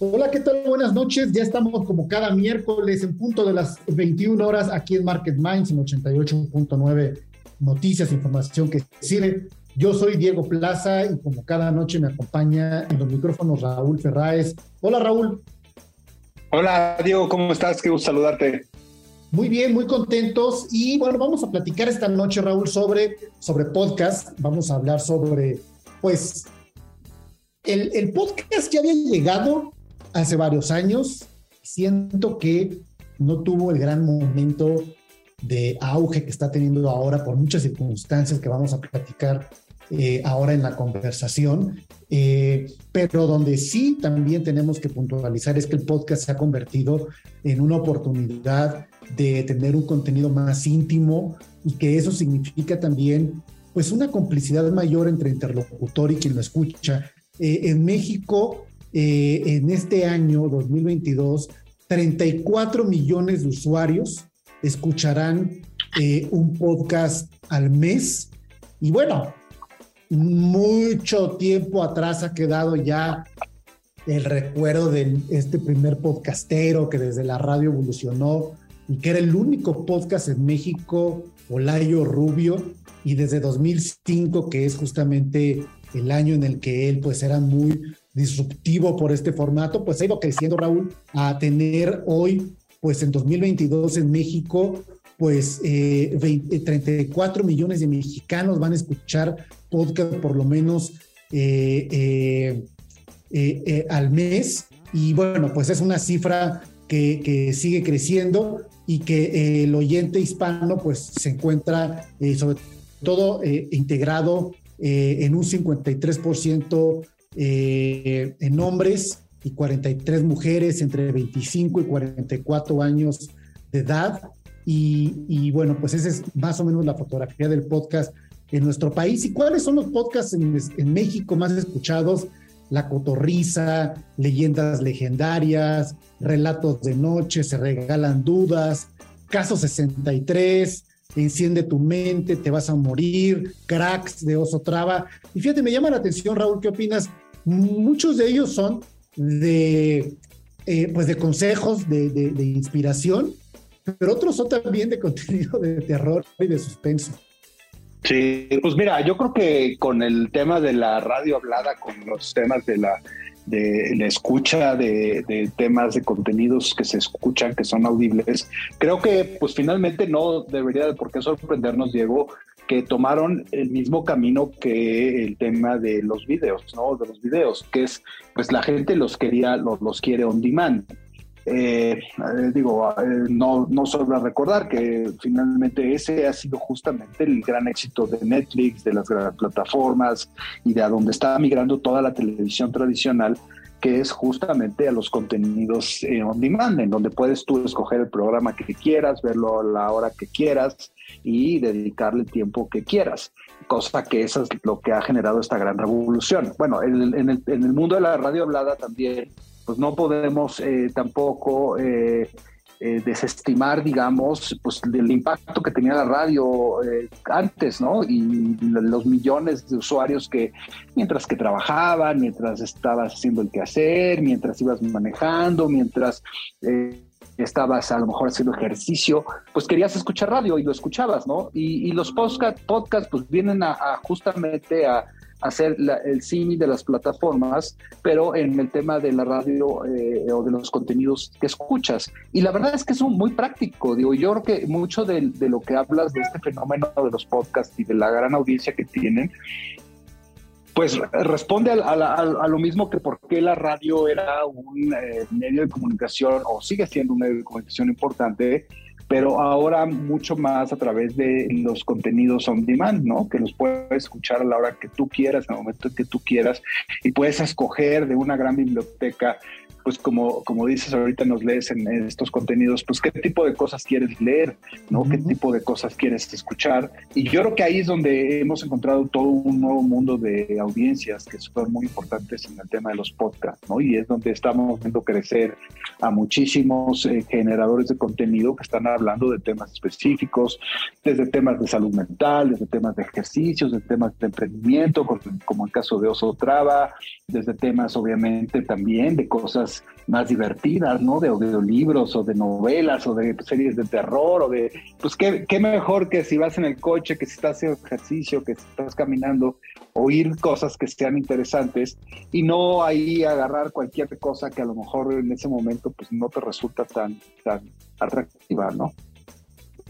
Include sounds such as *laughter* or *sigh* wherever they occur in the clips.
Hola, ¿qué tal? Buenas noches. Ya estamos como cada miércoles en punto de las 21 horas aquí en Market Minds en 88.9 Noticias, información que sirve. Yo soy Diego Plaza y como cada noche me acompaña en los micrófonos Raúl Ferráez. Hola Raúl. Hola Diego, ¿cómo estás? Qué gusto saludarte. Muy bien, muy contentos. Y bueno, vamos a platicar esta noche, Raúl, sobre, sobre podcast. Vamos a hablar sobre, pues, el, el podcast que había llegado hace varios años. Siento que no tuvo el gran momento de auge que está teniendo ahora por muchas circunstancias que vamos a platicar eh, ahora en la conversación, eh, pero donde sí también tenemos que puntualizar es que el podcast se ha convertido en una oportunidad de tener un contenido más íntimo y que eso significa también pues una complicidad mayor entre interlocutor y quien lo escucha. Eh, en México eh, en este año 2022, 34 millones de usuarios escucharán eh, un podcast al mes. Y bueno, mucho tiempo atrás ha quedado ya el recuerdo de este primer podcastero que desde la radio evolucionó y que era el único podcast en México, Olayo Rubio, y desde 2005, que es justamente el año en el que él pues era muy disruptivo por este formato, pues ha ido creciendo, Raúl, a tener hoy, pues en 2022 en México, pues 34 eh, millones de mexicanos van a escuchar podcast por lo menos eh, eh, al mes. Y bueno, pues es una cifra que, que sigue creciendo y que el oyente hispano pues se encuentra sobre todo integrado en un 53% eh, en hombres y 43 mujeres entre 25 y 44 años de edad. Y, bueno, pues esa es más o menos la fotografía del podcast en nuestro país. ¿Y cuáles son los podcasts en, México más escuchados? La Cotorriza, Leyendas Legendarias, Relatos de Noche, Se Regalan Dudas, Caso 63, Enciende tu mente, Te vas a morir, Cracks de Oso Traba. Y fíjate, me llama la atención, Raúl, ¿qué opinas? Muchos de ellos son de, eh, pues de consejos, de, de, inspiración, pero otros son también de *laughs* contenido de terror y de suspenso. Sí, pues mira, yo creo que con el tema de la radio hablada, con los temas de la, de la escucha de, temas de contenidos que se escuchan, que son audibles, creo que pues finalmente no debería de por qué sorprendernos, Diego, que tomaron el mismo camino que el tema de los videos, ¿no? De los videos, que es, pues la gente los quería, los, los quiere on demand. Eh, eh, digo, eh, no, no sobra recordar que finalmente ese ha sido justamente el gran éxito de Netflix, de las plataformas y de a donde está migrando toda la televisión tradicional, que es justamente a los contenidos on demand, en donde puedes tú escoger el programa que quieras, verlo a la hora que quieras, y dedicarle el tiempo que quieras, cosa que eso es lo que ha generado esta gran revolución. Bueno, en, el, en el, mundo de la radio hablada también, pues no podemos eh, tampoco eh, eh, desestimar, digamos, pues el impacto que tenía la radio eh, antes, ¿no? Y los millones de usuarios que mientras que trabajaban, mientras estabas haciendo el quehacer, mientras ibas manejando, mientras eh, estabas a lo mejor haciendo ejercicio, pues querías escuchar radio y lo escuchabas, ¿no? Y, los podcast, podcast pues vienen a justamente a hacer el cine de las plataformas, pero en el tema de la radio eh, o de los contenidos que escuchas. Y la verdad es que es muy práctico, digo, yo creo que mucho de, lo que hablas de este fenómeno de los podcasts y de la gran audiencia que tienen, pues responde a, lo mismo que por qué la radio era un eh, medio de comunicación o sigue siendo un medio de comunicación importante pero ahora mucho más a través de los contenidos on demand, ¿no? Que los puedes escuchar a la hora que tú quieras, en el momento que tú quieras, y puedes escoger de una gran biblioteca pues como, como dices ahorita nos lees en estos contenidos, pues qué tipo de cosas quieres leer, ¿no? ¿Qué tipo de cosas quieres escuchar? Y yo creo que ahí es donde hemos encontrado todo un nuevo mundo de audiencias que son muy importantes en el tema de los podcasts, ¿no? Y es donde estamos viendo crecer a muchísimos eh, generadores de contenido que están hablando de temas específicos, desde temas de salud mental, desde temas de ejercicios, desde temas de emprendimiento, como el caso de Oso Traba, desde temas obviamente también de cosas más divertidas, ¿no? De audiolibros o de novelas o de series de terror o de, pues qué, qué mejor que si vas en el coche, que si estás haciendo ejercicio, que estás caminando, oír cosas que sean interesantes y no ahí agarrar cualquier cosa que a lo mejor en ese momento pues no te resulta tan, tan atractiva, ¿no?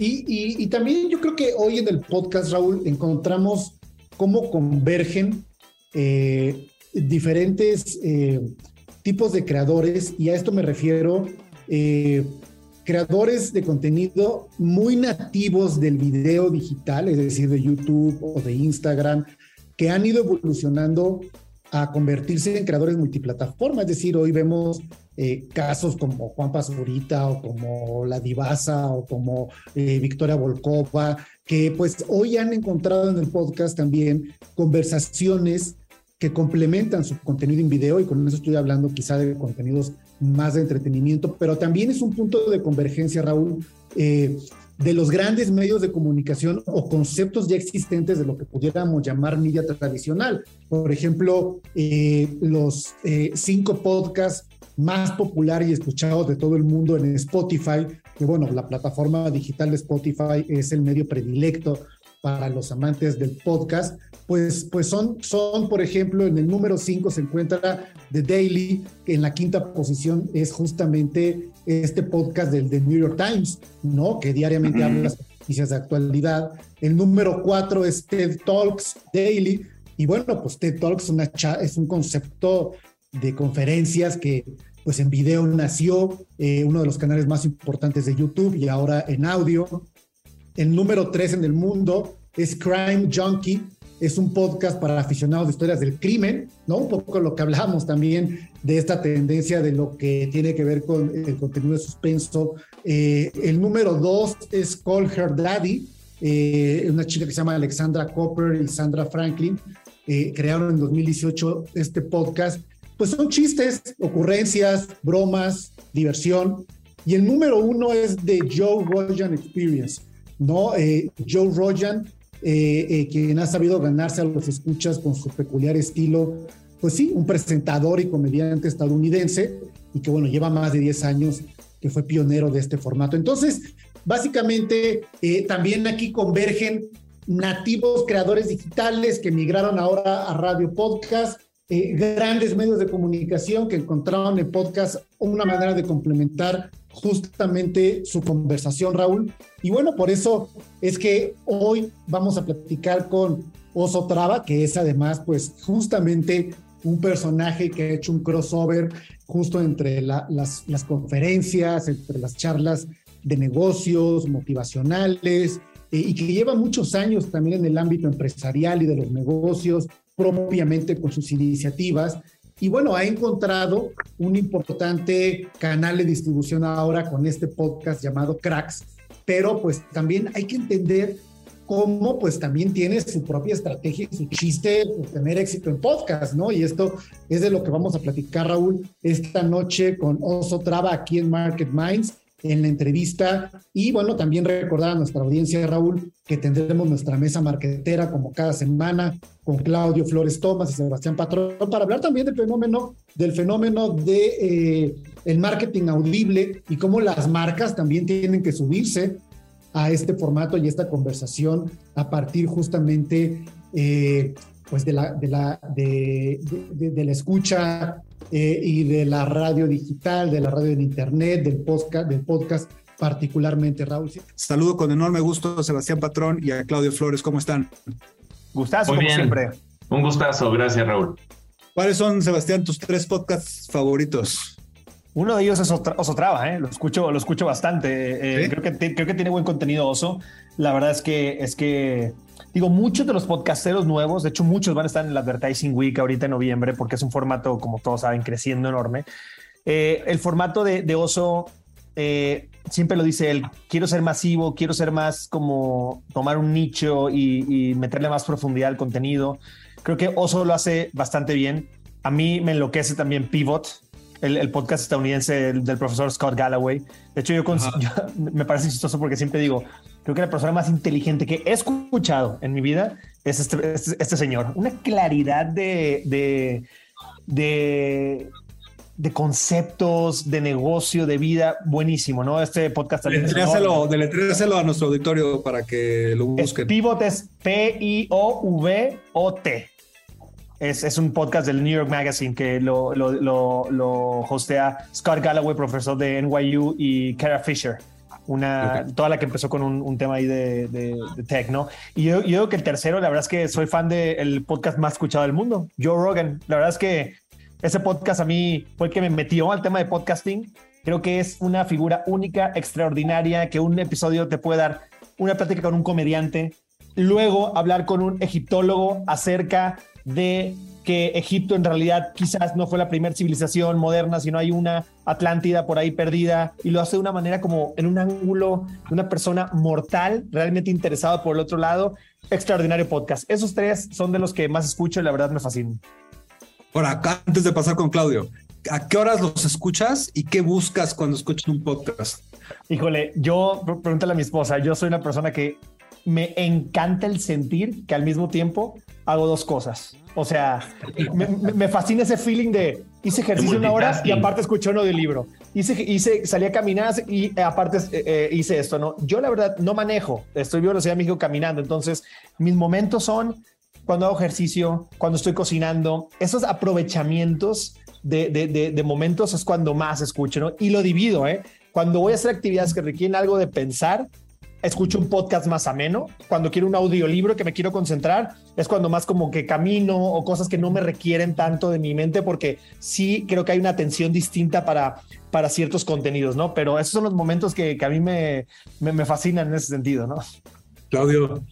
Y, y, también yo creo que hoy en el podcast, Raúl, encontramos cómo convergen eh, diferentes eh, tipos de creadores, y a esto me refiero, eh, creadores de contenido muy nativos del video digital, es decir, de YouTube o de Instagram, que han ido evolucionando a convertirse en creadores multiplataforma. Es decir, hoy vemos eh, casos como Juan Pazurita o como La Divasa o como eh, Victoria Volkova, que pues hoy han encontrado en el podcast también conversaciones que complementan su contenido en video y con eso estoy hablando quizá de contenidos más de entretenimiento, pero también es un punto de convergencia, Raúl, eh, de los grandes medios de comunicación o conceptos ya existentes de lo que pudiéramos llamar media tradicional. Por ejemplo, eh, los eh, cinco podcasts más populares y escuchados de todo el mundo en Spotify, que bueno, la plataforma digital de Spotify es el medio predilecto para los amantes del podcast, pues, pues son, son, por ejemplo, en el número 5 se encuentra The Daily, que en la quinta posición es justamente este podcast del, The New York Times, ¿no? Que diariamente habla de noticias de actualidad. El número 4 es TED Talks Daily, y bueno, pues TED Talks una es un concepto de conferencias que pues en video nació, eh, uno de los canales más importantes de YouTube y ahora en audio. El número tres en el mundo es Crime Junkie. Es un podcast para aficionados de historias del crimen, ¿no? Un poco lo que hablamos también de esta tendencia de lo que tiene que ver con el contenido de suspenso. Eh, el número dos es Call Her Daddy, eh, una chica que se llama Alexandra Copper y Sandra Franklin. Eh, crearon en 2018 este podcast. Pues son chistes, ocurrencias, bromas, diversión. Y el número uno es The Joe Rogan Experience. ¿No? Eh, Joe Rogan, eh, eh, quien ha sabido ganarse a los escuchas con su peculiar estilo, pues sí, un presentador y comediante estadounidense y que bueno, lleva más de 10 años que fue pionero de este formato. Entonces, básicamente, también aquí convergen nativos creadores digitales que migraron ahora a radio podcast, grandes medios de comunicación que encontraron en podcast una manera de complementar justamente su conversación, Raúl. Y bueno, por eso es que hoy vamos a platicar con Oso Traba, que es además, pues, justamente un personaje que ha hecho un crossover justo entre las, conferencias, entre las charlas de negocios motivacionales eh, y que lleva muchos años también en el ámbito empresarial y de los negocios propiamente con sus iniciativas y bueno, ha encontrado un importante canal de distribución ahora con este podcast llamado Cracks, pero pues también hay que entender cómo pues también tiene su propia estrategia y su chiste de tener éxito en podcast, ¿no? Y esto es de lo que vamos a platicar, Raúl, esta noche con Oso Traba aquí en Market Minds. En la entrevista. Y bueno, también recordar a nuestra audiencia, Raúl, que tendremos nuestra mesa marquetera como cada semana con Claudio Flores Tomás y Sebastián Patrón para hablar también del fenómeno, del fenómeno de eh, el marketing audible y cómo las marcas también tienen que subirse a este formato y esta conversación a partir justamente eh, pues de la, de la, de, de, la escucha eh, y de la radio digital, de la radio en internet, del podcast, del podcast particularmente, Raúl. Saludo con enorme gusto a Sebastián Patrón y a Claudio Flores. ¿Cómo están? Gustazo, como siempre. Un gustazo, gracias, Raúl. ¿Cuáles son, Sebastián, tus tres podcasts favoritos? Uno de ellos es Oso Traba, ¿eh? lo, escucho, lo escucho bastante. Eh, creo, que creo que tiene buen contenido Oso. La verdad es que, es que, digo, muchos de los podcasteros nuevos, de hecho muchos van a estar en el Advertising Week ahorita en noviembre, porque es un formato, como todos saben, creciendo enorme. Eh, el formato de, de Oso, eh, siempre lo dice él, quiero ser masivo, quiero ser más como tomar un nicho y, y meterle más profundidad al contenido. Creo que Oso lo hace bastante bien. A mí me enloquece también Pivot, el, podcast estadounidense del, profesor Scott Galloway. De hecho, yo, *laughs* me parece chistoso porque siempre digo, creo que la persona más inteligente que he escuchado en mi vida es este, este, este señor. Una claridad de, de, de, de, conceptos, de negocio, de vida, buenísimo, ¿no? Este podcast también. Deletréaselo, a nuestro auditorio para que lo busquen. Pivot es P-I-O-V-O-T. Es, un podcast del New York Magazine que lo, lo, hostea Scott Galloway, profesor de NYU, y Kara Fisher, una, toda la que empezó con un, tema ahí de, de, tech, ¿no? Y yo, yo digo que el tercero, la verdad es que soy fan del podcast más escuchado del mundo, Joe Rogan. La verdad es que ese podcast a mí fue el que me metió al tema de podcasting. Creo que es una figura única, extraordinaria, que un episodio te puede dar una plática con un comediante, luego hablar con un egiptólogo acerca de que Egipto en realidad quizás no fue la primera civilización moderna, sino hay una Atlántida por ahí perdida y lo hace de una manera como en un ángulo de una persona mortal, realmente interesada por el otro lado. Extraordinario podcast. Esos tres son de los que más escucho y la verdad me fascinan. Ahora, antes de pasar con Claudio, ¿a qué horas los escuchas y qué buscas cuando escuchas un podcast? Híjole, yo, pregúntale a mi esposa, yo soy una persona que me encanta el sentir que al mismo tiempo hago dos cosas. O sea, me, fascina ese feeling de hice ejercicio una hora y aparte escuché un audiolibro. Hice, hice, salí a caminar y aparte eh, eh, hice esto, ¿no? Yo la verdad no manejo, estoy vivo en la Ciudad de México caminando, entonces mis momentos son cuando hago ejercicio, cuando estoy cocinando, esos aprovechamientos de, de, de, de momentos es cuando más escucho, ¿no? Y lo divido, ¿eh? Cuando voy a hacer actividades que requieren algo de pensar, escucho un podcast más ameno. Cuando quiero un audiolibro que me quiero concentrar, es cuando más como que camino o cosas que no me requieren tanto de mi mente, porque sí creo que hay una atención distinta para, para ciertos contenidos, ¿no? Pero esos son los momentos que, a mí me, me, fascinan en ese sentido, ¿no? Claudio.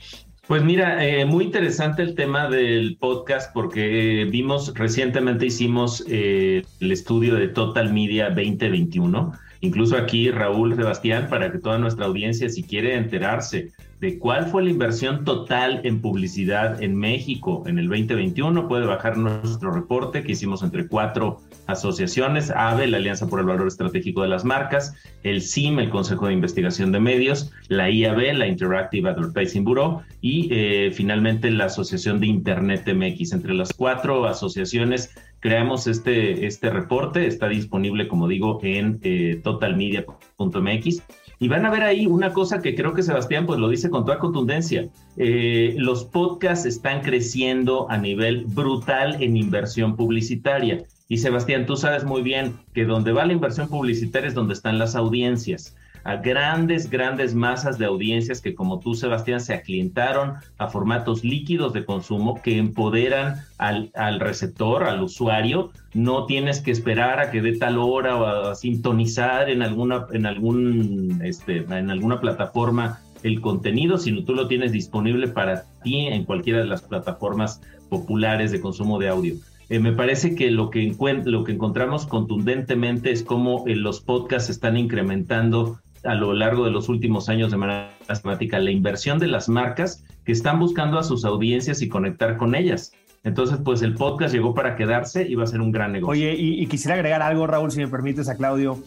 Pues mira, eh, muy interesante el tema del podcast porque vimos recientemente hicimos eh, el estudio de Total Media 2021 Incluso aquí, Raúl Sebastián, para que toda nuestra audiencia, si quiere enterarse de cuál fue la inversión total en publicidad en México en el 2021, puede bajar nuestro reporte que hicimos entre cuatro asociaciones, AVE, la Alianza por el Valor Estratégico de las Marcas, el CIM, el Consejo de Investigación de Medios, la IAB, la Interactive Advertising Bureau, y eh, finalmente la Asociación de Internet MX. Entre las cuatro asociaciones creamos este, este reporte, está disponible, como digo, en eh, totalmedia.mx. Y van a ver ahí una cosa que creo que Sebastián pues lo dice con toda contundencia. Eh, los podcasts están creciendo a nivel brutal en inversión publicitaria. Y Sebastián, tú sabes muy bien que donde va la inversión publicitaria es donde están las audiencias a grandes, grandes masas de audiencias que como tú, Sebastián, se aclientaron a formatos líquidos de consumo que empoderan al, al receptor, al usuario. No tienes que esperar a que dé tal hora o a sintonizar en alguna, en algún, este, en alguna plataforma el contenido, sino tú lo tienes disponible para ti en cualquiera de las plataformas populares de consumo de audio. Eh, me parece que lo que, lo que encontramos contundentemente es cómo eh, los podcasts están incrementando a lo largo de los últimos años de manera sistemática la inversión de las marcas que están buscando a sus audiencias y conectar con ellas. Entonces, pues el podcast llegó para quedarse y va a ser un gran negocio. Oye, y, quisiera agregar algo, Raúl, si me permites, a Claudio.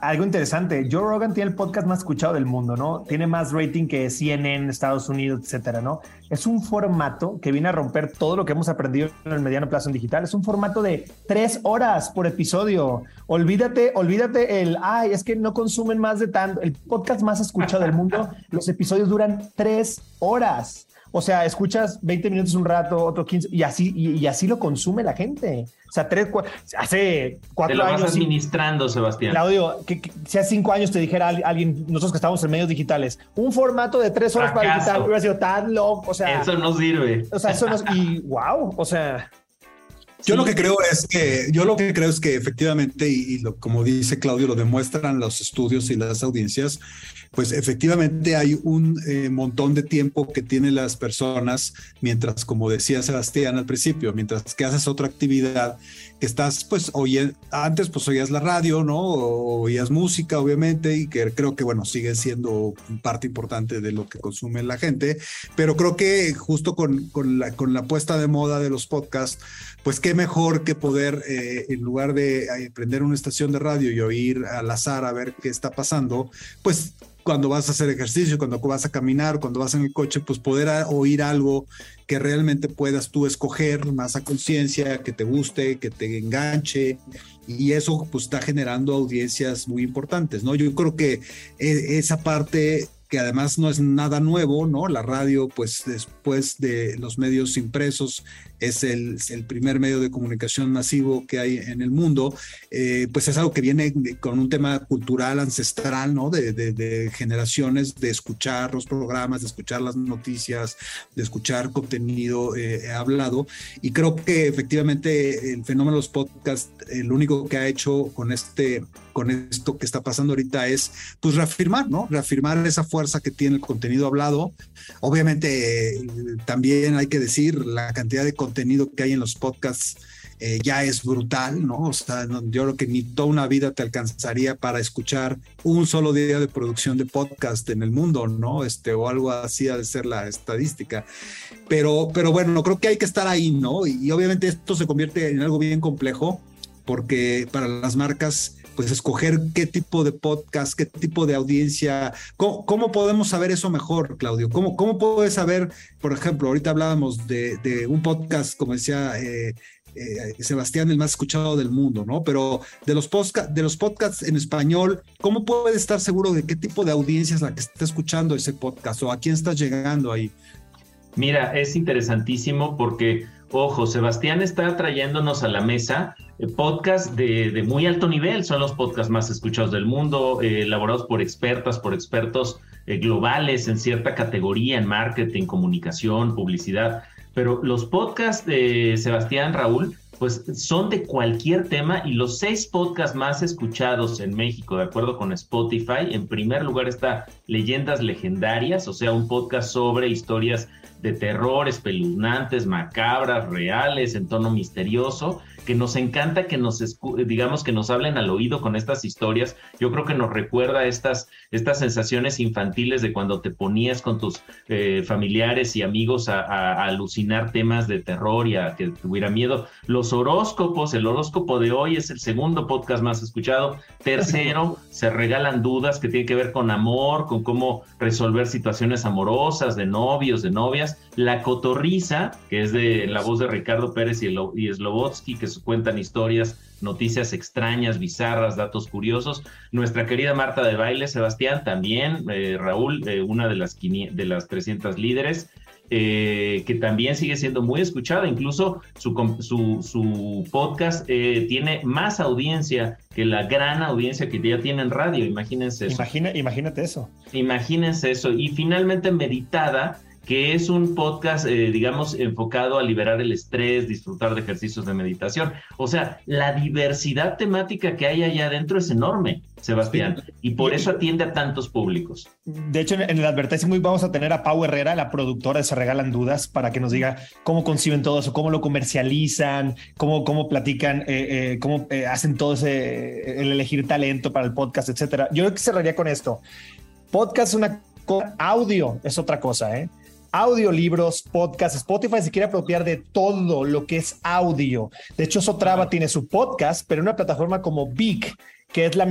Algo interesante. Joe Rogan tiene el podcast más escuchado del mundo, ¿no? Tiene más rating que CNN, Estados Unidos, etcétera, ¿no? Es un formato que viene a romper todo lo que hemos aprendido en el mediano plazo en digital. Es un formato de tres horas por episodio. Olvídate, olvídate el, ay, es que no consumen más de tanto. El podcast más escuchado del mundo, los episodios duran tres horas. O sea, escuchas 20 minutos un rato, otro 15, y así, y, así lo consume la gente. O sea, tres, hace cuatro te lo años. Vas administrando, Sebastián. Claudio, que, si hace cinco años te dijera alguien, nosotros que estamos en medios digitales, un formato de tres horas para digital, hubiera sido tan loco. O sea, eso no sirve. O sea, eso no. Y wow, o sea. Yo lo que creo es que, yo lo que creo es que efectivamente, y, lo, como dice Claudio, lo demuestran los estudios y las audiencias, pues efectivamente hay un eh, montón de tiempo que tienen las personas, mientras, como decía Sebastián al principio, mientras que haces otra actividad, estás, pues, oye, antes pues oías la radio, ¿no? O oías música, obviamente, y que creo que, bueno, sigue siendo parte importante de lo que consume la gente, pero creo que justo con, con, la, con la puesta de moda de los podcasts, pues qué mejor que poder, eh, en lugar de eh, prender una estación de radio y oír al azar a ver qué está pasando, pues cuando vas a hacer ejercicio, cuando vas a caminar, cuando vas en el coche, pues poder oír algo que realmente puedas tú escoger más a conciencia, que te guste, que te enganche, y eso pues está generando audiencias muy importantes, ¿no? Yo creo que e, esa parte que además no es nada nuevo, ¿no? La radio, pues después de los medios impresos, es el, el primer medio de comunicación masivo que hay en el mundo, eh, pues es algo que viene con un tema cultural ancestral, ¿no? De, de, generaciones de escuchar los programas, de escuchar las noticias, de escuchar contenido eh, hablado. Y creo que efectivamente el fenómeno de los podcasts, el único que ha hecho con este con esto que está pasando ahorita es pues reafirmar, ¿no? Reafirmar esa fuerza que tiene el contenido hablado. Obviamente eh, también hay que decir la cantidad de que hay en los podcasts eh, ya es brutal, ¿no? O sea, yo creo que ni toda una vida te alcanzaría para escuchar un solo día de producción de podcast en el mundo, ¿no? Este, o algo así ha de ser la estadística. Pero, pero bueno, creo que hay que estar ahí, ¿no? Y, y obviamente esto se convierte en algo bien complejo porque para las marcas pues escoger qué tipo de podcast, qué tipo de audiencia, cómo, podemos saber eso mejor, Claudio, cómo, cómo puedes saber, por ejemplo, ahorita hablábamos de, un podcast, como decía eh, eh, Sebastián, el más escuchado del mundo, ¿no? Pero de los, de los podcasts en español, ¿cómo puedes estar seguro de qué tipo de audiencia es la que está escuchando ese podcast o a quién estás llegando ahí? Mira, es interesantísimo porque, ojo, Sebastián está trayéndonos a la mesa eh, podcasts de, muy alto nivel, son los podcasts más escuchados del mundo, eh, elaborados por expertas, por expertos eh, globales en cierta categoría, en marketing, comunicación, publicidad. Pero los podcasts de Sebastián Raúl, pues son de cualquier tema y los seis podcasts más escuchados en México, de acuerdo con Spotify, en primer lugar está Leyendas Legendarias, o sea, un podcast sobre historias de terror, espeluznantes, macabras, reales, en tono misterioso que nos encanta que nos, digamos, que nos hablen al oído con estas historias. Yo creo que nos recuerda estas, estas sensaciones infantiles de cuando te ponías con tus eh, familiares y amigos a, alucinar temas de terror y a que tuviera miedo. Los horóscopos, el horóscopo de hoy es el segundo podcast más escuchado. Tercero, *laughs* se regalan dudas que tienen que ver con amor, con cómo resolver situaciones amorosas, de novios, de novias. La cotorriza, que es de la voz de Ricardo Pérez y, y Slobotsky, que cuentan historias, noticias extrañas, bizarras, datos curiosos. Nuestra querida Marta de Baile, Sebastián, también, eh, Raúl, eh, una de las, de las 300 líderes. Eh, que también sigue siendo muy escuchada, incluso su, su, podcast tiene más audiencia que la gran audiencia que ya tiene en radio, imagínense eso. imagínate eso. Imagínense eso. Y finalmente meditada, que es un podcast, eh, digamos, enfocado a liberar el estrés, disfrutar de ejercicios de meditación. O sea, la diversidad temática que hay allá adentro es enorme, Sebastián, y por eso atiende a tantos públicos. De hecho, en el advertising vamos a tener a Pau Herrera, la productora de Se Regalan Dudas, para que nos diga cómo conciben todo eso, cómo lo comercializan, cómo, cómo platican, eh, eh, cómo hacen todo ese, el elegir talento para el podcast, etcétera. Yo creo que cerraría con esto. Podcast es una audio, es otra cosa, ¿eh? Audiolibros, podcast, Spotify se quiere apropiar de todo lo que es audio. De hecho, Sotrava tiene su podcast, pero en una plataforma como Big, que es la,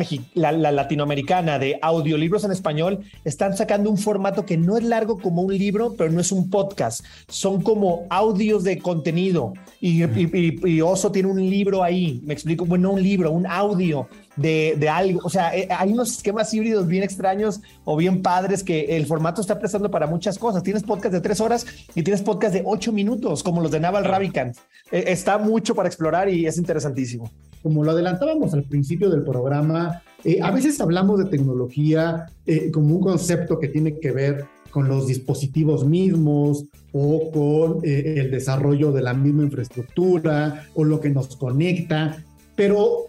la, latinoamericana de audiolibros en español, están sacando un formato que no es largo como un libro, pero no es un podcast. Son como audios de contenido. Y, y Oso tiene un libro ahí. Me explico, bueno, un libro, un audio de, algo. O sea, eh, hay unos esquemas híbridos bien extraños o bien padres que el formato está prestando para muchas cosas. Tienes podcast de tres horas y tienes podcast de ocho minutos, como los de Naval Ravikant. Eh, está mucho para explorar y es interesantísimo. Como lo adelantábamos al principio del programa, eh, a veces hablamos de tecnología como un concepto que tiene que ver con los dispositivos mismos o con el desarrollo de la misma infraestructura o lo que nos conecta, pero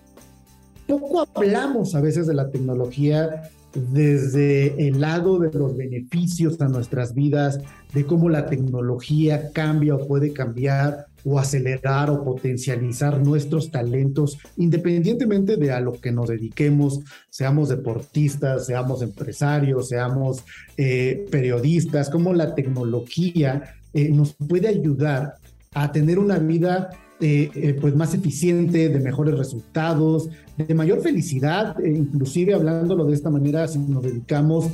poco hablamos a veces de la tecnología desde el lado de los beneficios a nuestras vidas, de cómo la tecnología cambia o puede cambiar o acelerar o potencializar nuestros talentos, independientemente de a lo que nos dediquemos, seamos deportistas, seamos empresarios, seamos eh, periodistas, cómo la tecnología eh, nos puede ayudar a tener una vida eh, eh, pues más eficiente, de mejores resultados, de mayor felicidad, eh, inclusive hablándolo de esta manera, si nos dedicamos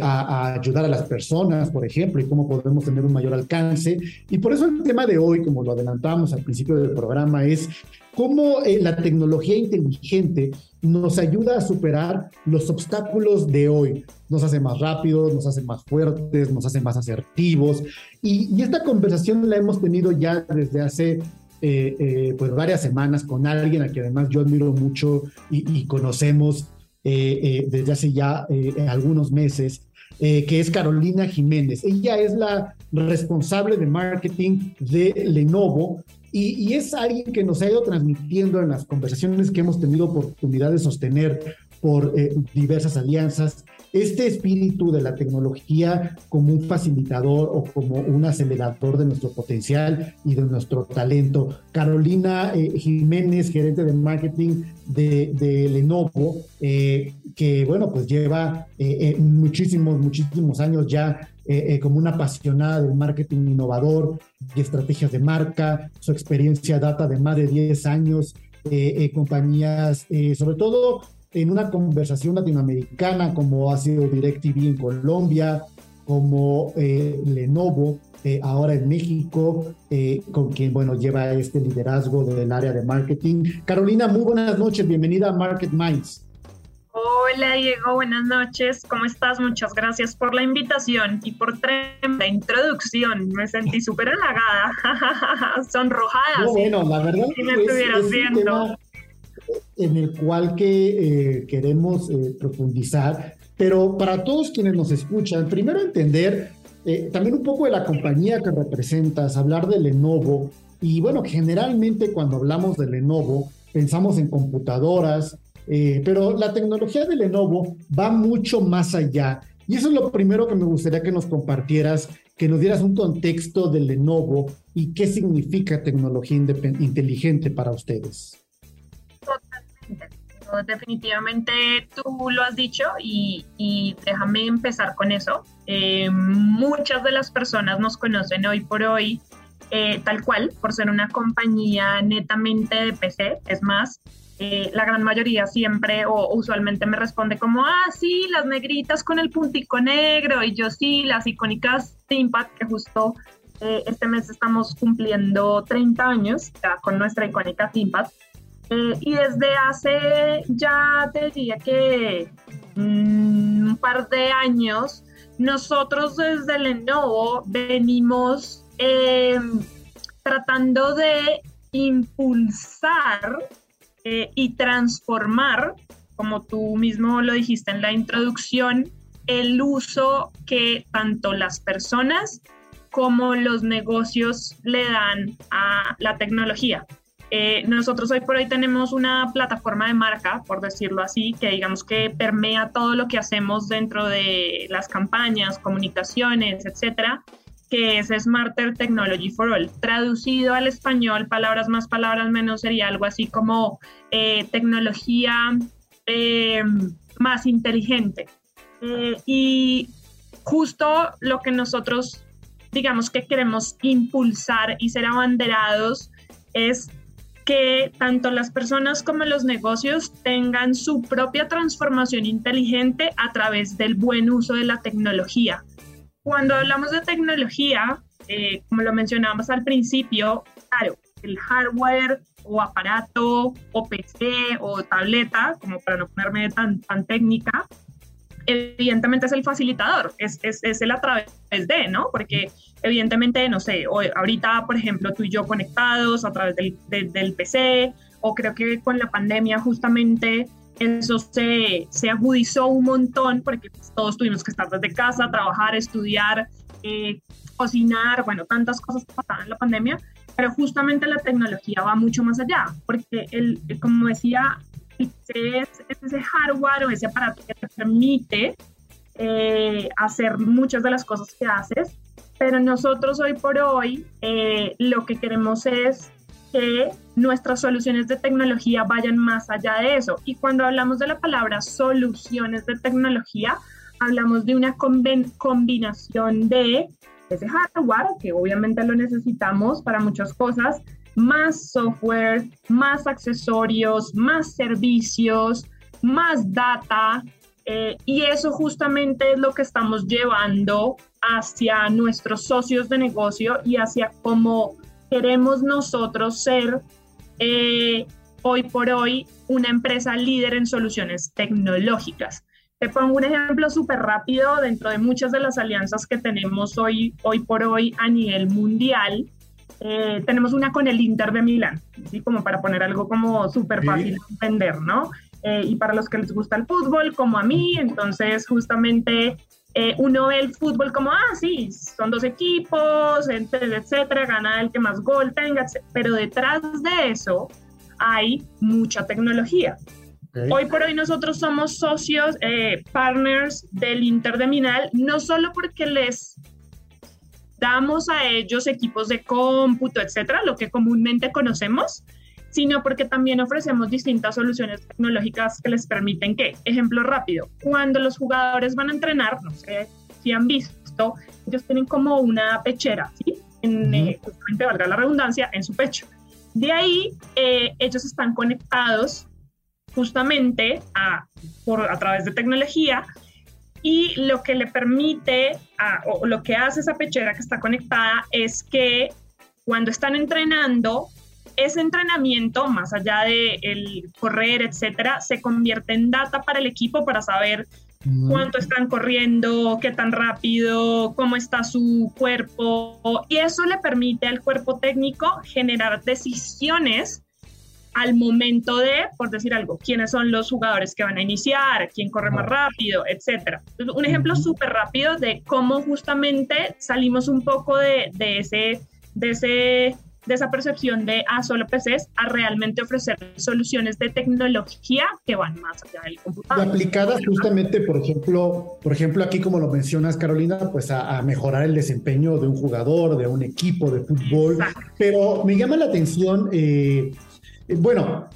a, ayudar a las personas, por ejemplo, y cómo podemos tener un mayor alcance. Y por eso el tema de hoy, como lo adelantamos al principio del programa, es cómo la tecnología inteligente nos ayuda a superar los obstáculos de hoy. Nos hace más rápidos, nos hace más fuertes, nos hace más asertivos. Y esta conversación la hemos tenido ya desde hace eh, eh, pues varias semanas con alguien a quien además yo admiro mucho y, conocemos eh, desde hace ya algunos meses, que es Carolina Jiménez. Ella es la responsable de marketing de Lenovo y, y, es alguien que nos ha ido transmitiendo en las conversaciones que hemos tenido oportunidad de sostener por diversas alianzas este espíritu de la tecnología como un facilitador o como un acelerador de nuestro potencial y de nuestro talento. Carolina eh, Jiménez, gerente de marketing de, Lenovo, eh, que bueno, pues lleva eh, muchísimos, muchísimos años ya como una apasionada del marketing innovador y estrategias de marca. Su experiencia data de más de 10 años, compañías, sobre todo en una conversación latinoamericana como ha sido DirecTV en Colombia, como eh, Lenovo eh, ahora en México, eh, con quien, bueno, lleva este liderazgo del área de marketing. Carolina, muy buenas noches, bienvenida a Market Minds. Hola Diego, buenas noches, ¿cómo estás? Muchas gracias por la invitación y por tremenda introducción. Me sentí súper halagada, *laughs* sonrojada. bueno, la verdad si me estuvieras viendo en el cual que eh, queremos eh, profundizar, pero para todos quienes nos escuchan, primero entender eh, también un poco de la compañía que representas, hablar de Lenovo, y bueno, generalmente cuando hablamos de Lenovo, pensamos en computadoras, pero la tecnología de Lenovo va mucho más allá. Y eso es lo primero que me gustaría que nos compartieras, que nos dieras un contexto de Lenovo y qué significa tecnología inteligente para ustedes. Definitivamente tú lo has dicho y, déjame empezar con eso. Eh, muchas de las personas nos conocen hoy por hoy eh, tal cual, por ser una compañía netamente de PC. Es más, eh, la gran mayoría siempre o usualmente me responde como, ah, sí, las negritas con el puntico negro y yo sí, las icónicas ThinkPad que justo este mes estamos cumpliendo 30 años con nuestra icónica ThinkPad. Eh, y desde hace ya te diría que mm, un par de años, nosotros desde Lenovo venimos em, tratando de impulsar eh, y transformar, como tú mismo lo dijiste en la introducción, el uso que tanto las personas como los negocios le dan a la tecnología. Eh, nosotros hoy por hoy tenemos una plataforma de marca, por decirlo así, que digamos que permea todo lo que hacemos dentro de las campañas, comunicaciones, etcétera, que es Smarter Technology for All. Traducido al español, palabras más, palabras menos, sería algo así como eh, tecnología eh, más inteligente. y justo lo que nosotros digamos que queremos impulsar y ser abanderados es que tanto las personas como los negocios tengan su propia transformación inteligente a través del buen uso de la tecnología. Cuando hablamos de tecnología, eh, como lo mencionábamos al principio, claro, el hardware o aparato o PC o tableta, como para no ponerme tan, tan técnica, evidentemente es el facilitador, es, es, es, el a través de, ¿no? Porque evidentemente, no sé, hoy, ahorita, por ejemplo, tú y yo conectados a través del, del, PC, o creo que con la pandemia justamente eso se, se agudizó un montón porque pues, todos tuvimos que estar desde casa, trabajar, estudiar, eh, cocinar, bueno, tantas cosas que pasaban en la pandemia, pero justamente la tecnología va mucho más allá, porque el, como decía es, ese hardware o ese aparato que te permite eh, hacer muchas de las cosas que haces, pero nosotros hoy por hoy eh, lo que queremos es que nuestras soluciones de tecnología vayan más allá de eso. Y cuando hablamos de la palabra soluciones de tecnología, hablamos de una combinación de ese hardware, que obviamente lo necesitamos para muchas cosas, más software, más accesorios, más servicios, más data. Eh, y eso justamente es lo que estamos llevando hacia nuestros socios de negocio y hacia cómo queremos nosotros ser eh, hoy por hoy una empresa líder en soluciones tecnológicas. Te pongo un ejemplo súper rápido dentro de muchas de las alianzas que tenemos hoy, hoy por hoy a nivel mundial. Eh, tenemos una con el Inter de Milán, ¿sí? como para poner algo como súper fácil de entender, ¿no? Eh, y para los que les gusta el fútbol, como a mí, entonces justamente eh, uno ve el fútbol como, ah, sí, son dos equipos, etcétera, gana el que más gol tenga, pero detrás de eso hay mucha tecnología. Hoy por hoy nosotros somos socios, partners del Inter de Milán, no solo porque les damos a ellos equipos de cómputo, etcétera, lo que comúnmente conocemos, sino porque también ofrecemos distintas soluciones tecnológicas que les permiten que, ejemplo rápido, cuando los jugadores van a entrenar, no sé si han visto, ellos tienen como una pechera, ¿sí? En, eh, justamente valga la redundancia, en su pecho. De ahí, eh, ellos están conectados justamente a, por, a través de tecnología y lo que le permite, o lo que hace esa pechera que está conectada es que cuando están entrenando, ese entrenamiento, más allá de el correr, etcétera, se convierte en data para el equipo para saber cuánto están corriendo, qué tan rápido, cómo está su cuerpo. Y eso le permite al cuerpo técnico generar decisiones al momento de, por decir algo, quiénes son los jugadores que van a iniciar, quién corre más rápido, etcétera. Un ejemplo súper rápido de cómo justamente salimos un poco de, de, ese, de, ese, de esa percepción de, ah, solo PCs, a realmente ofrecer soluciones de tecnología que van más allá del computador. Y aplicadas justamente, por ejemplo, por ejemplo, aquí como lo mencionas, Carolina, pues a, mejorar el desempeño de un jugador, de un equipo de fútbol. Pero me llama la atención... Eh, bueno,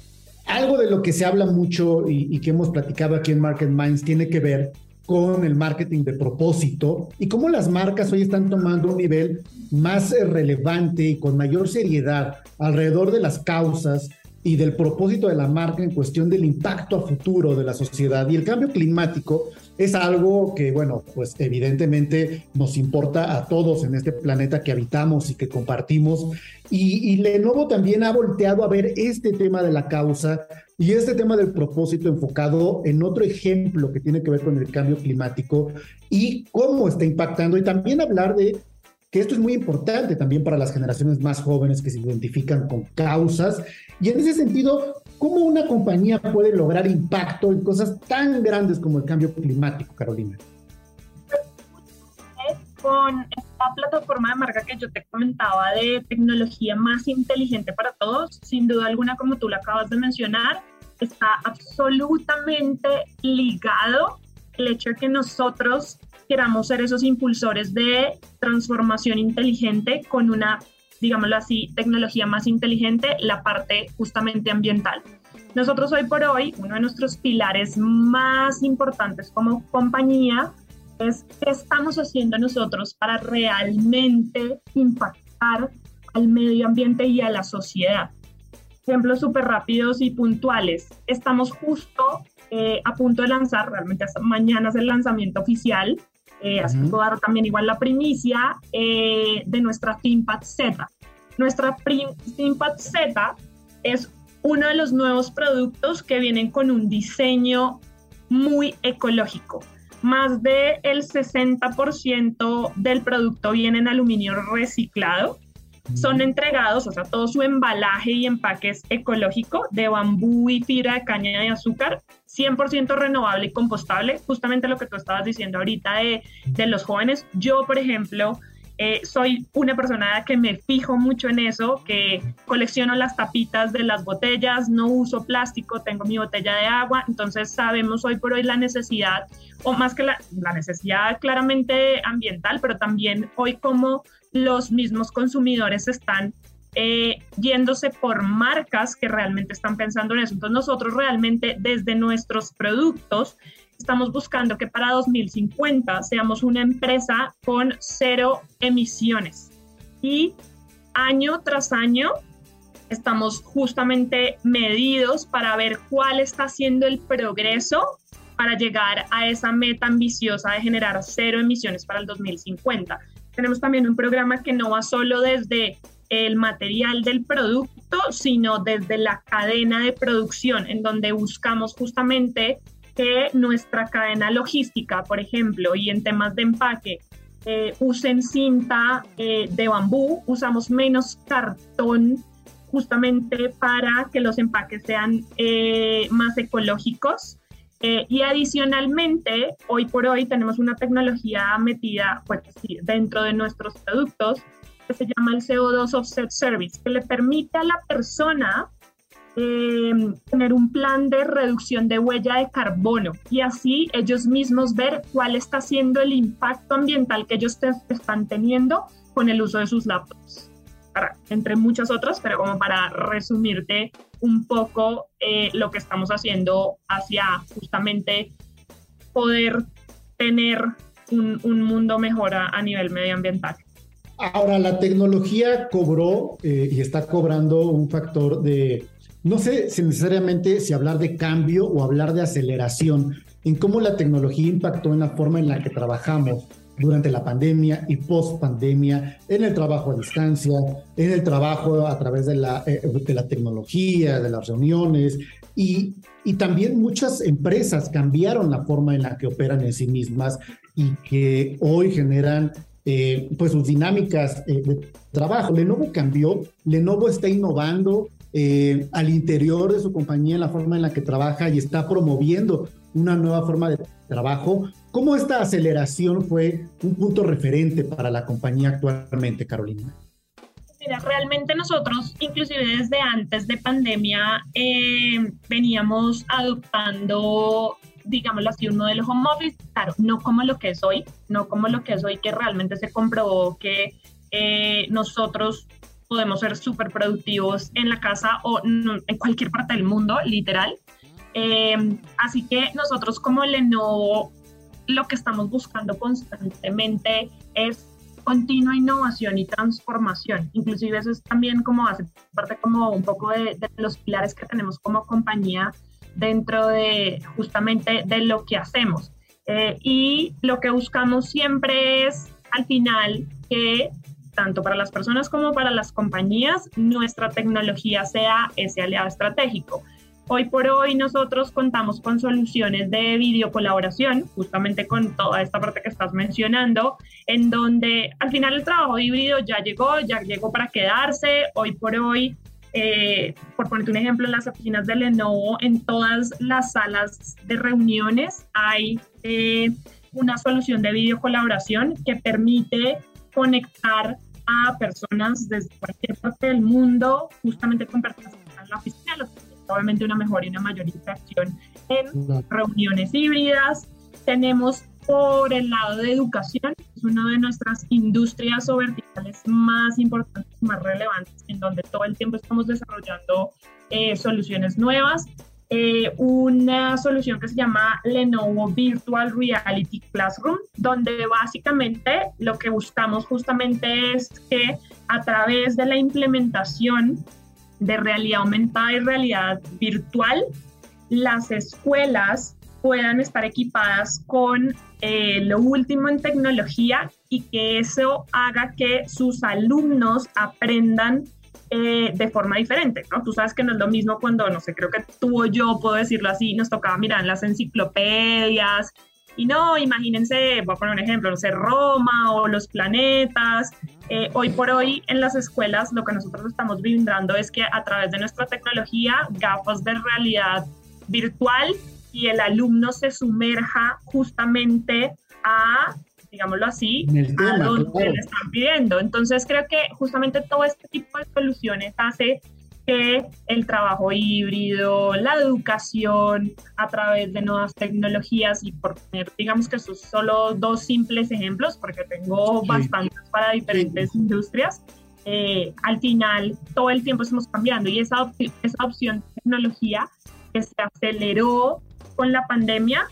algo de lo que se habla mucho y, que hemos platicado aquí en Market Minds tiene que ver con el marketing de propósito y cómo las marcas hoy están tomando un nivel más eh, relevante y con mayor seriedad alrededor de las causas y del propósito de la marca en cuestión del impacto a futuro de la sociedad. Y el cambio climático es algo que, bueno, pues evidentemente nos importa a todos en este planeta que habitamos y que compartimos. Y, y Lenovo también ha volteado a ver este tema de la causa y este tema del propósito enfocado en otro ejemplo que tiene que ver con el cambio climático y cómo está impactando y también hablar de que esto es muy importante también para las generaciones más jóvenes que se identifican con causas. Y en ese sentido, ¿cómo una compañía puede lograr impacto en cosas tan grandes como el cambio climático, Carolina? Con esta plataforma de marca que yo te comentaba de tecnología más inteligente para todos, sin duda alguna, como tú lo acabas de mencionar, está absolutamente ligado el hecho de que nosotros queramos ser esos impulsores de transformación inteligente con una, digámoslo así, tecnología más inteligente, la parte justamente ambiental. Nosotros hoy por hoy, uno de nuestros pilares más importantes como compañía es qué estamos haciendo nosotros para realmente impactar al medio ambiente y a la sociedad. Ejemplos súper rápidos y puntuales. Estamos justo eh, a punto de lanzar, realmente hasta mañana es el lanzamiento oficial, eh, así puedo dar también igual la primicia eh, de nuestra ThinkPad Z. Nuestra ThinkPad Z es uno de los nuevos productos que vienen con un diseño muy ecológico. Más del el 60% del producto viene en aluminio reciclado. Son entregados, o sea, todo su embalaje y empaque es ecológico de bambú y fibra de caña de azúcar, 100% renovable y compostable, justamente lo que tú estabas diciendo ahorita de, de los jóvenes. Yo, por ejemplo, eh, soy una persona que me fijo mucho en eso, que colecciono las tapitas de las botellas, no uso plástico, tengo mi botella de agua, entonces sabemos hoy por hoy la necesidad, o más que la, necesidad claramente ambiental, pero también hoy como los mismos consumidores están eh, yéndose por marcas que realmente están pensando en eso. Entonces nosotros realmente desde nuestros productos estamos buscando que para 2050 seamos una empresa con cero emisiones. Y año tras año estamos justamente medidos para ver cuál está siendo el progreso para llegar a esa meta ambiciosa de generar cero emisiones para el 2050. Tenemos también un programa que no va solo desde el material del producto, sino desde la cadena de producción, en donde buscamos justamente que nuestra cadena logística, por ejemplo, y en temas de empaque, eh, usen cinta eh, de bambú, usamos menos cartón justamente para que los empaques sean eh, más ecológicos. y adicionalmente, hoy por hoy tenemos una tecnología metida pues, dentro de nuestros productos que se llama el CO2 Offset Service, que le permite a la persona Em, tener un plan de reducción de huella de carbono y así ellos mismos ver cuál está siendo el impacto ambiental que ellos están teniendo con el uso de sus laptops. entre muchas otras, pero como para resumirte un poco eh, lo que estamos haciendo hacia justamente poder tener un, un mundo mejor a, nivel medioambiental. Ahora, la tecnología cobró eh, y está cobrando un factor de no sé si necesariamente si hablar de cambio o hablar de aceleración en cómo la tecnología impactó en la forma en la que trabajamos durante la pandemia y post pandemia, en el trabajo a distancia, en el trabajo a través de la, eh, tecnología, de las reuniones, y, y, también muchas empresas cambiaron la forma en la que operan en sí mismas y que hoy generan eh, pues sus dinámicas eh, de trabajo. Lenovo cambió, Lenovo está innovando, eh, al interior de su compañía, en la forma en la que trabaja y está promoviendo una nueva forma de trabajo. ¿Cómo esta aceleración fue un punto referente para la compañía actualmente, Carolina? Mira, realmente nosotros, inclusive desde antes de pandemia, eh, veníamos adoptando, digámoslo así, un modelo home office, claro, no como lo que es hoy, no como lo que es hoy, que realmente se comprobó que eh, nosotros podemos ser súper productivos en la casa o en cualquier parte del mundo, literal. Eh, así que nosotros como Lenovo lo que estamos buscando constantemente es continua innovación y transformación. Inclusive eso es también como hace parte como un poco de, los pilares que tenemos como compañía dentro de justamente de lo que hacemos. Eh, y lo que buscamos siempre es al final que tanto para las personas como para las compañías, nuestra tecnología sea ese aliado estratégico. Hoy por hoy nosotros contamos con soluciones de videocolaboración, justamente con toda esta parte que estás mencionando, en donde al final el trabajo híbrido ya llegó, ya llegó para quedarse. Hoy por hoy, eh, por ponerte un ejemplo, en las oficinas de Lenovo, en todas las salas de reuniones hay eh, una solución de videocolaboración que permite conectar a personas desde cualquier parte del mundo, justamente con personas que están en la oficina, obviamente una mejor y una mayor interacción en reuniones híbridas. Tenemos por el lado de educación, es una de nuestras industrias o verticales más importantes, más relevantes, en donde todo el tiempo estamos desarrollando eh, soluciones nuevas. Eh, una solución que se llama Lenovo Virtual Reality Classroom, donde básicamente lo que buscamos justamente es que a través de la implementación de realidad aumentada y realidad virtual, las escuelas puedan estar equipadas con eh, lo último en tecnología y que eso haga que sus alumnos aprendan eh, de forma diferente, ¿no? Tú sabes que no es lo mismo cuando, no sé, creo que tú o yo, puedo decirlo así, nos tocaba mirar las enciclopedias y no, imagínense, voy a poner un ejemplo, no sé, Roma o los planetas. Eh, hoy por hoy en las escuelas lo que nosotros estamos brindando es que a través de nuestra tecnología, gafas de realidad virtual y el alumno se sumerja justamente a, digámoslo así, a donde le están pidiendo. Entonces creo que justamente todo este tipo de soluciones hace que el trabajo híbrido, la educación a través de nuevas tecnologías y por tener, digamos que esos solo dos simples ejemplos, porque tengo bastantes para diferentes industrias, eh, al final todo el tiempo estamos cambiando. Y esa, esa opción de tecnología que se aceleró con la pandemia,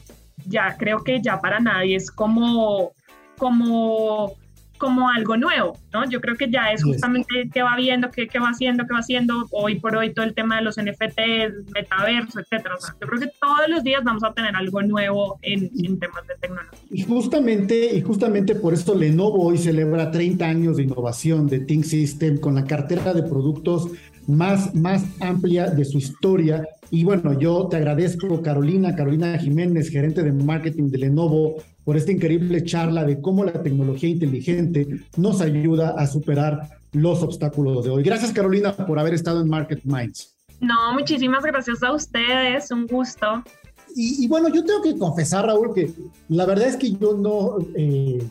ya creo que ya para nadie es como, como, como algo nuevo, ¿no? Yo creo que ya es justamente qué va viendo, qué, qué va haciendo, qué va haciendo, hoy por hoy todo el tema de los NFTs, metaverso, etcétera. yo creo que todos los días vamos a tener algo nuevo en, en, temas de tecnología. Y justamente, y justamente por esto Lenovo hoy celebra 30 años de innovación de Think System con la cartera de productos más, más amplia de su historia. Y bueno, yo te agradezco, Carolina, Carolina Jiménez, gerente de marketing de Lenovo, por esta increíble charla de cómo la tecnología inteligente nos ayuda a superar los obstáculos de hoy. Gracias, Carolina, por haber estado en Market Minds. No, muchísimas gracias a ustedes, un gusto. Y, bueno, yo tengo que confesar, Raúl, que la verdad es que yo no, eh,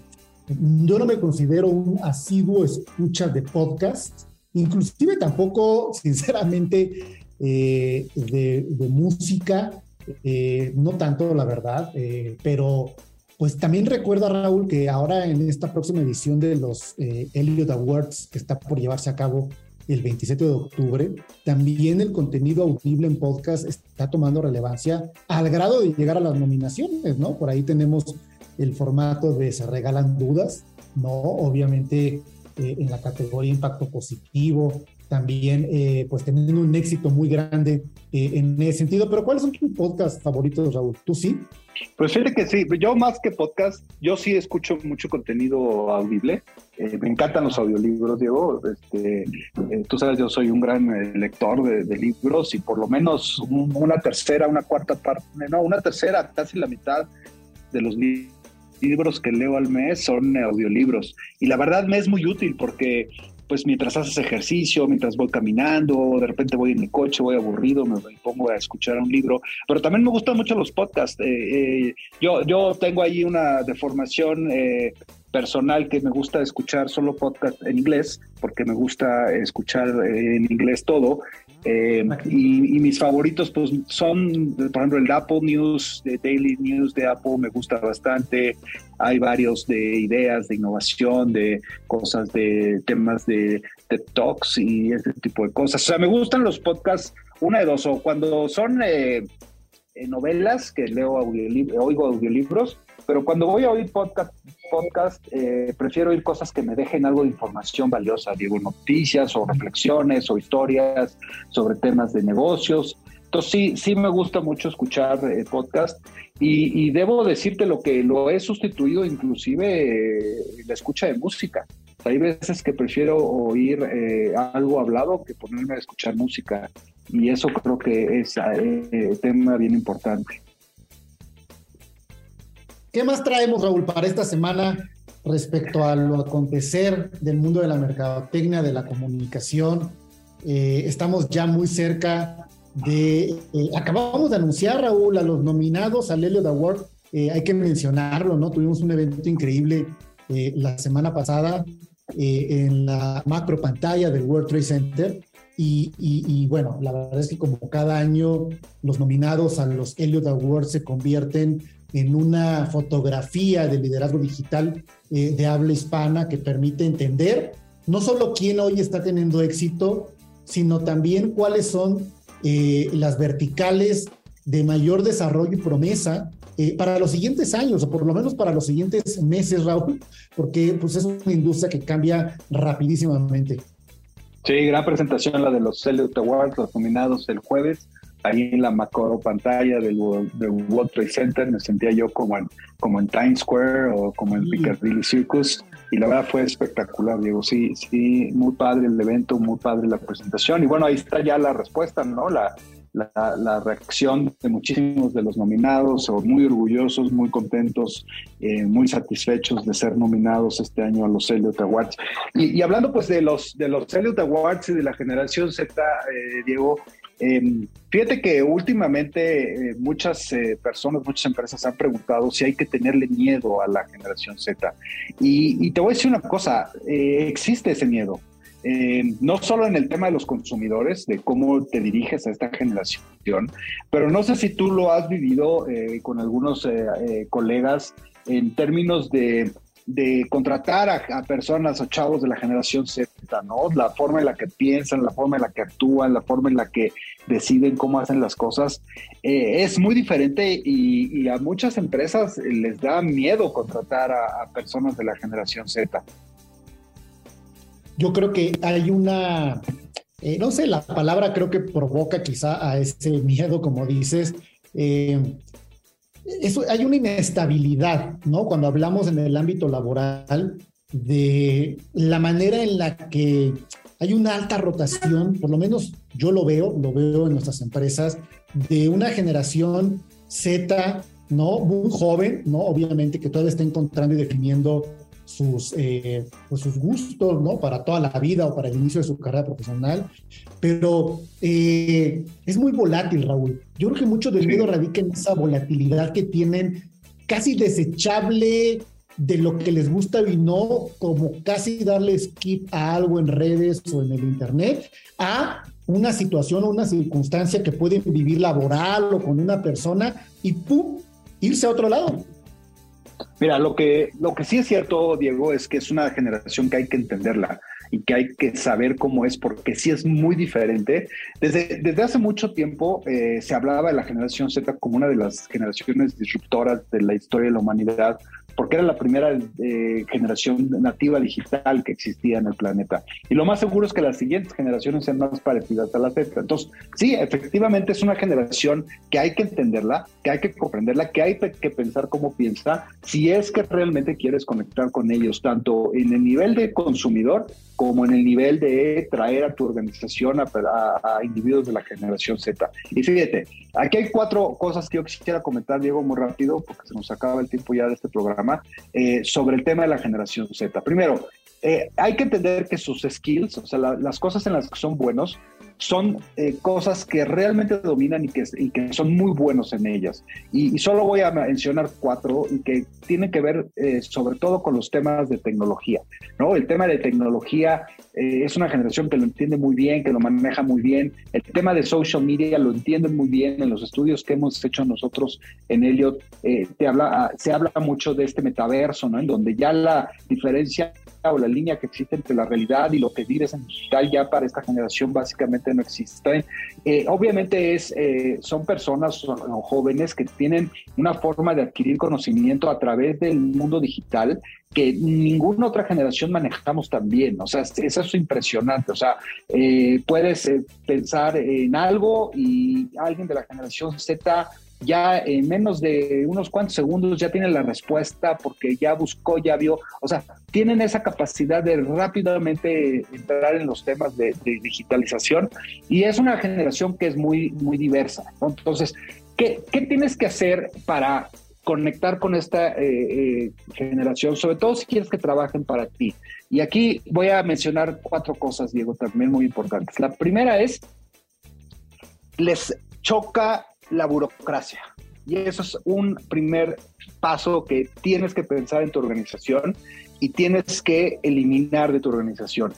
yo no me considero un asiduo escucha de podcast inclusive tampoco, sinceramente, eh, de, música, eh, no tanto, la verdad, eh, pero pues también recuerda, Raúl, que ahora en esta próxima edición de los Elliot Awards, que está por llevarse a cabo el 27 de octubre, también el contenido audible en podcast está tomando relevancia al grado de llegar a las nominaciones, ¿no? Por ahí tenemos el formato de Se Regalan Dudas, ¿no? Obviamente eh, en la categoría impacto positivo, también eh, pues teniendo un éxito muy grande eh, en ese sentido. Pero ¿cuáles son tus podcasts favoritos, Raúl? ¿Tú sí? Pues fíjate que sí, yo más que podcast, yo sí escucho mucho contenido audible. me encantan los audiolibros, Diego. Este, tú sabes, yo soy un gran lector de, libros y por lo menos una tercera, una cuarta parte, no, una tercera, casi la mitad de los libros que leo al mes son audiolibros. Y la verdad me es muy útil porque pues mientras haces ejercicio, mientras voy caminando, de repente voy en el coche, voy aburrido, me pongo a escuchar un libro, pero también me gustan mucho los podcasts. Eh, eh, yo, yo tengo ahí una deformación eh, personal que me gusta escuchar solo podcast en inglés, porque me gusta escuchar en inglés todo, eh, y, mis favoritos pues son, por ejemplo, el Apple News, de Daily News de Apple me gusta bastante. Hay varios de ideas de innovación, de cosas, de temas de, talks y ese tipo de cosas. O sea, me gustan los podcasts, una de dos, o cuando son eh, eh, novelas, que leo oigo audiolibros, pero cuando voy a oír podcast, podcast eh, prefiero oír cosas que me dejen algo de información valiosa, digo, noticias o reflexiones o historias sobre temas de negocios. Entonces sí, sí me gusta mucho escuchar eh, podcast y, debo decirte lo que lo he sustituido inclusive eh, la escucha de música. Hay veces que prefiero oír algo hablado que ponerme a escuchar música y eso creo que es tema bien importante. ¿Qué más traemos, Raúl, para esta semana respecto a lo acontecer del mundo de la mercadotecnia, de la comunicación? Eh, estamos ya muy cerca de... Eh, acabamos de anunciar, Raúl, a los nominados al Elliot Award. Eh, hay que mencionarlo, ¿no? Tuvimos un evento increíble la semana pasada en la macro pantalla del World Trade Center. Y, bueno, la verdad es que como cada año los nominados a los Elliot Awards se convierten en una fotografía de liderazgo digital eh, de habla hispana que permite entender no solo quién hoy está teniendo éxito, sino también cuáles son eh, las verticales de mayor desarrollo y promesa eh, para los siguientes años, o por lo menos para los siguientes meses, Raúl, porque pues, es una industria que cambia rapidísimamente. Sí, gran presentación la de los Elliot Awards, los nominados el jueves, ahí en la macro pantalla del, World Trade Center, me sentía yo como en, como en Times Square o como en Piccadilly Circus, y la verdad fue espectacular, Diego, sí, sí, muy padre el evento, muy padre la presentación, y bueno, ahí está ya la respuesta, ¿no? La, la, reacción de muchísimos de los nominados, o muy orgullosos, muy contentos, eh, muy satisfechos de ser nominados este año a los Elliot Awards. Y, hablando pues de los, de los Elliot Awards y de la generación Z, eh, Diego, em, fíjate que últimamente eh, muchas personas, muchas empresas han preguntado si hay que tenerle miedo a la generación Z. Y, y te voy a decir una cosa, existe ese miedo. Eh, no solo en el tema de los consumidores, de cómo te diriges a esta generación, pero no sé si tú lo has vivido eh, con algunos eh, colegas en términos de, contratar a, personas o chavos de la generación Z, ¿no? La forma en la que piensan, la forma en la que actúan, la forma en la que deciden cómo hacen las cosas, es muy diferente y, a muchas empresas les da miedo contratar a personas de la generación Z yo creo que hay una, eh, no sé, la palabra creo que provoca quizá a ese miedo, como dices. Eh, eso, hay una inestabilidad, ¿no? Cuando hablamos en el ámbito laboral de la manera en la que hay una alta rotación, por lo menos yo lo veo, lo veo en nuestras empresas, de una generación Z, ¿no? Muy joven, ¿no? Obviamente que todavía está encontrando y definiendo sus, eh, pues sus gustos, ¿no? Para toda la vida o para el inicio de su carrera profesional, pero eh, es muy volátil, Raúl. Yo creo que mucho del miedo radica en esa volatilidad que tienen casi desechable de lo que les gusta y no como casi darle skip a algo en redes o en el internet, a una situación o una circunstancia que pueden vivir laboral o con una persona y ¡pum! irse a otro lado. Mira, lo que, lo que sí es cierto, Diego, es que es una generación que hay que entenderla y que hay que saber cómo es, porque sí es muy diferente. Desde, desde hace mucho tiempo eh, se hablaba de la generación Z como una de las generaciones disruptoras de la historia de la humanidad, porque era la primera eh, generación nativa digital que existía en el planeta. Y lo más seguro es que las siguientes generaciones sean más parecidas a la Z. Entonces, sí, efectivamente es una generación que hay que entenderla, que hay que comprenderla, que hay que pensar cómo piensa, si es que realmente quieres conectar con ellos, tanto en el nivel de consumidor como en el nivel de traer a tu organización a, a individuos de la generación Z. Y fíjate, aquí hay cuatro cosas que yo quisiera comentar, Diego, muy rápido, porque se nos acaba el tiempo ya de este programa. Eh, sobre el tema de la generación Z. Primero, eh, hay que entender que sus skills, o sea, las cosas en las que son buenos, son eh, cosas que realmente dominan y que, que, son muy buenos en ellas. Y, solo voy a mencionar cuatro y que tienen que ver sobre todo con los temas de tecnología. ¿no? El tema de tecnología es una generación que lo entiende muy bien, que lo maneja muy bien. El tema de social media lo entienden muy bien. En los estudios que hemos hecho nosotros en Elliot, te habla, ah, se habla mucho de este metaverso, ¿no? en donde ya la diferencia o la línea que existe entre la realidad y lo que vives en digital ya para esta generación básicamente no existe. Eh, obviamente es, eh, son personas o jóvenes que tienen una forma de adquirir conocimiento a través del mundo digital que ninguna otra generación manejamos tan bien. O sea, eso es impresionante. O sea, eh, puedes pensar en algo y alguien de la generación Z ya en menos de unos cuantos segundos ya tiene la respuesta porque ya buscó, ya vio, o sea, tienen esa capacidad de rápidamente entrar en los temas de, digitalización y es una generación que es muy, muy diversa. Entonces, ¿qué, ¿qué, tienes que hacer para conectar con esta eh, eh, generación, sobre todo si quieres que trabajen para ti? Y aquí voy a mencionar cuatro cosas, Diego, también muy importantes. La primera es, les choca la burocracia. Y eso es un primer paso que tienes que pensar en tu organización y tienes que eliminar de tu organización.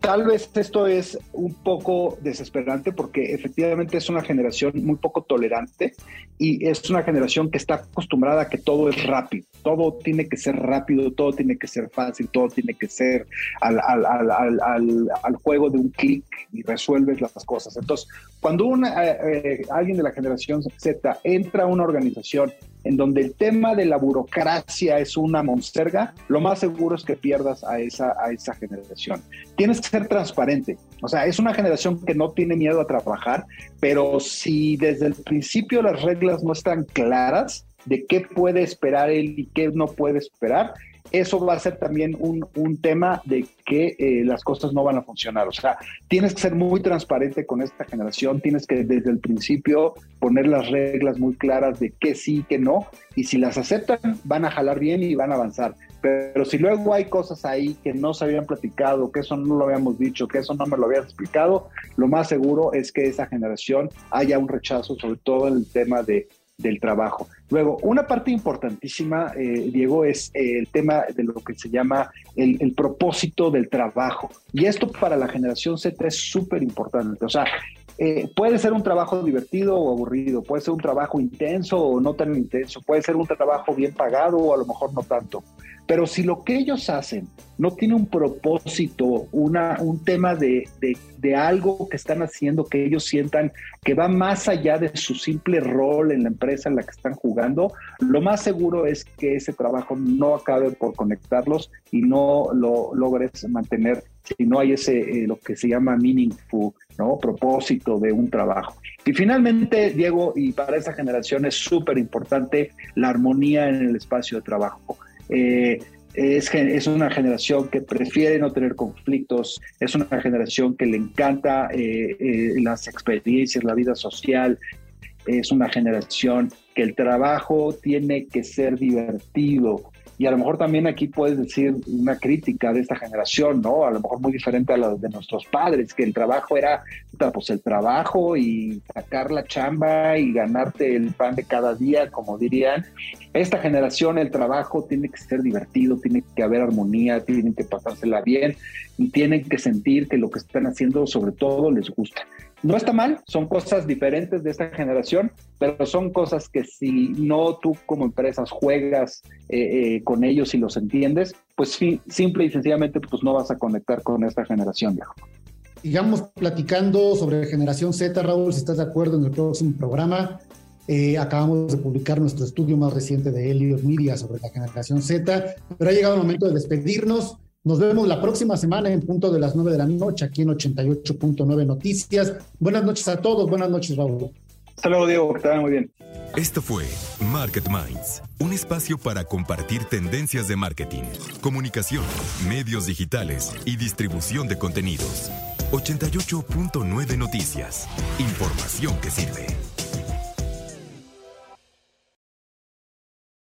Tal vez esto es un poco desesperante porque efectivamente es una generación muy poco tolerante y es una generación que está acostumbrada a que todo es rápido. Todo tiene que ser rápido, todo tiene que ser fácil, todo tiene que ser al, al, juego de un clic y resuelves las cosas. Entonces, cuando una, eh, eh, alguien de la generación Z entra a una organización en donde el tema de la burocracia es una monsterga, lo más seguro es que pierdas a esa, a esa generación. Tienes que ser transparente. O sea, es una generación que no tiene miedo a trabajar, pero si desde el principio las reglas no están claras de qué puede esperar él y qué no puede esperar, eso va a ser también un, tema de que eh, las cosas no van a funcionar. O sea, tienes que ser muy transparente con esta generación, tienes que desde el principio poner las reglas muy claras de qué sí, qué no, y si las aceptan, van a jalar bien y van a avanzar. Pero si luego hay cosas ahí que no se habían platicado, que eso no lo habíamos dicho, que eso no me lo habías explicado, lo más seguro es que esa generación haya un rechazo, sobre todo en el tema de del trabajo. Luego, una parte importantísima, eh, Diego, es eh, el tema de lo que se llama el, propósito del trabajo. Y esto para la generación Z es súper importante. O sea, eh, puede ser un trabajo divertido o aburrido, puede ser un trabajo intenso o no tan intenso, puede ser un trabajo bien pagado o a lo mejor no tanto. Pero si lo que ellos hacen no tiene un propósito, una, un tema de, de, algo que están haciendo que ellos sientan que va más allá de su simple rol en la empresa en la que están jugando, lo más seguro es que ese trabajo no acabe por conectarlos y no lo logres mantener si no hay ese, eh, lo que se llama meaningful, ¿no? Propósito de un trabajo. Y finalmente, Diego, y para esa generación es súper importante la armonía en el espacio de trabajo. Eh, es, es, una generación que prefiere no tener conflictos, es una generación que le encanta eh, eh, las experiencias, la vida social, es una generación que el trabajo tiene que ser divertido, y a lo mejor también aquí puedes decir una crítica de esta generación, ¿no? A lo mejor muy diferente a la de nuestros padres, que el trabajo era, pues el trabajo y sacar la chamba y ganarte el pan de cada día, como dirían. Esta generación, el trabajo tiene que ser divertido, tiene que haber armonía, tienen que pasársela bien y tienen que sentir que lo que están haciendo sobre todo les gusta. No está mal, son cosas diferentes de esta generación, pero son cosas que si no tú como empresas juegas eh, eh, con ellos y los entiendes, pues simple y sencillamente pues no vas a conectar con esta generación, viejo. Sigamos platicando sobre generación Z, Raúl, si estás de acuerdo en el próximo programa. Eh, acabamos de publicar nuestro estudio más reciente de Elliot Media sobre la generación Z, pero ha llegado el momento de despedirnos. Nos vemos la próxima semana en punto de las 9 de la noche aquí en 88.9 Noticias. Buenas noches a todos. Buenas noches, Raúl. Hasta luego, Diego. Que te muy bien. Esto fue Market Minds, un espacio para compartir tendencias de marketing, comunicación, medios digitales y distribución de contenidos. 88.9 Noticias. Información que sirve.